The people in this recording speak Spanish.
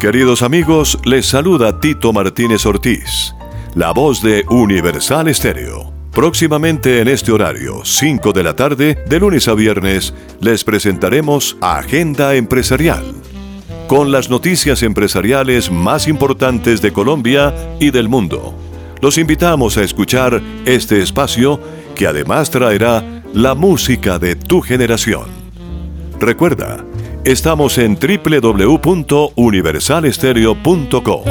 Queridos amigos, les saluda Tito Martínez Ortiz, la voz de Universal Estéreo. Próximamente en este horario, 5 de la tarde, de lunes a viernes, les presentaremos Agenda Empresarial, con las noticias empresariales más importantes de Colombia y del mundo. Los invitamos a escuchar este espacio que además traerá la música de tu generación. Recuerda, estamos en www.universalestereo.co.